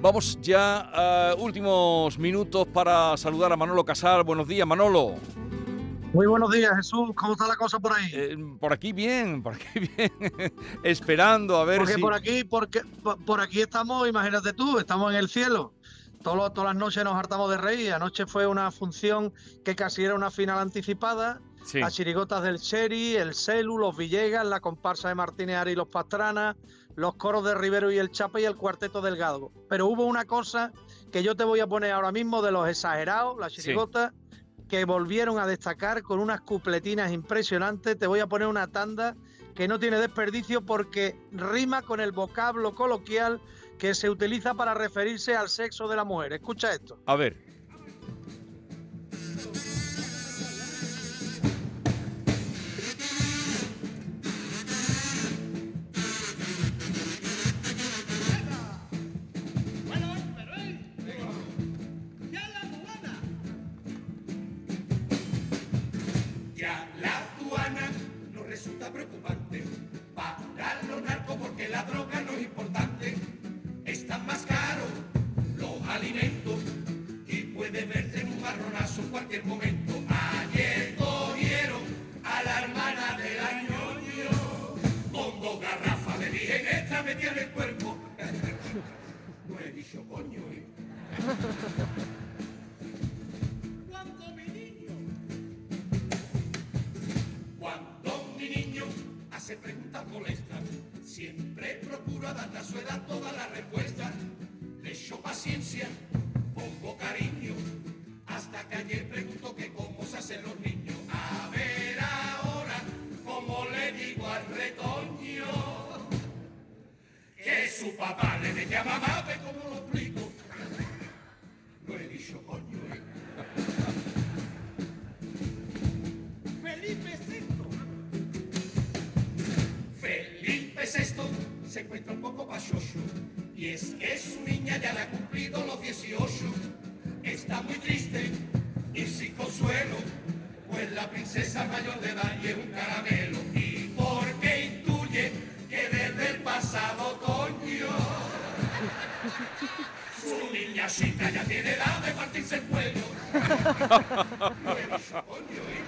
Vamos ya a últimos minutos para saludar a Manolo Casal. Buenos días, Manolo. Muy buenos días, Jesús. ¿Cómo está la cosa por ahí? Eh, por aquí bien, por aquí bien. Esperando a ver porque si... por aquí, porque por, por aquí estamos, imagínate tú, estamos en el cielo. Todo- todas las noches nos hartamos de reír. Anoche fue una función que casi era una final anticipada. Sí. Las chirigotas del Cheri, el Celu, los Villegas, la comparsa de Martínez Ari y los Pastrana, los coros de Rivero y el Chapa y el cuarteto Delgado. Pero hubo una cosa que yo te voy a poner ahora mismo de los exagerados, las Sí. chirigotas, que volvieron a destacar con unas cupletinas impresionantes. Te voy a poner una tanda que no tiene desperdicio porque rima con el vocablo coloquial que se utiliza para referirse al sexo de la mujer. Escucha esto. A ver. Ya la aduana no resulta preocupante para los narcos porque la droga los alimentos y puede verte en un marronazo en cualquier momento. Ayer cogieron a la hermana del añoño con dos garrafas de virgen extra metida en el cuerpo. No he dicho coño, ¿eh? Cuando mi niño cuando mi niño hace preguntas molestas, siempre procuro adaptar a su edad toda la respuesta. Paciencia, pongo cariño, hasta que ayer preguntó que cómo se hacen los niños. A ver ahora, cómo le digo al retoño, que su papá le decía mamá, ve cómo lo explico. No he dicho coño, ¿eh? Felipe VI. Felipe VI se encuentra un poco pachocho y es que su niña ya le ha cumplido los 18. Está muy triste y sin consuelo, pues la princesa mayor de edad y es un caramelo. Y porque intuye que desde el pasado otoño su niña chica ya tiene edad de partirse el cuello.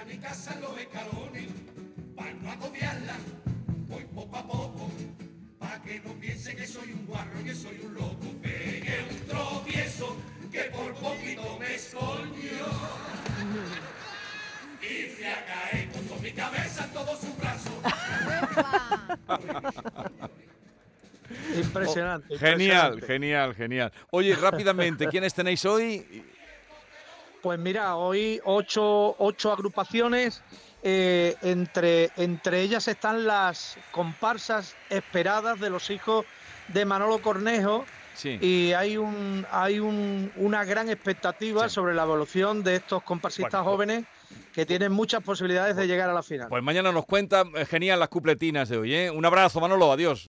a mi casa en los escalones. Para no agobiarla, voy poco a poco. Para que no piense que soy un guarro, que soy un loco. Pegué un tropiezo que por poquito me escoño. Y fui a caer con toda mi cabeza en todos sus brazos. Impresionante. Genial, impresionante. genial, genial. Oye, rápidamente, ¿quiénes tenéis hoy? Pues mira, hoy ocho, ocho agrupaciones. eh, entre, entre ellas están las comparsas esperadas de los hijos de Manolo Cornejo. Sí. Y hay un hay un- una gran expectativa Sí. sobre la evolución de estos comparsistas Bueno, pues- jóvenes que tienen muchas posibilidades de llegar a la final. Pues mañana nos cuenta, eh, genial las cupletinas de hoy, ¿eh? Un abrazo, Manolo, adiós.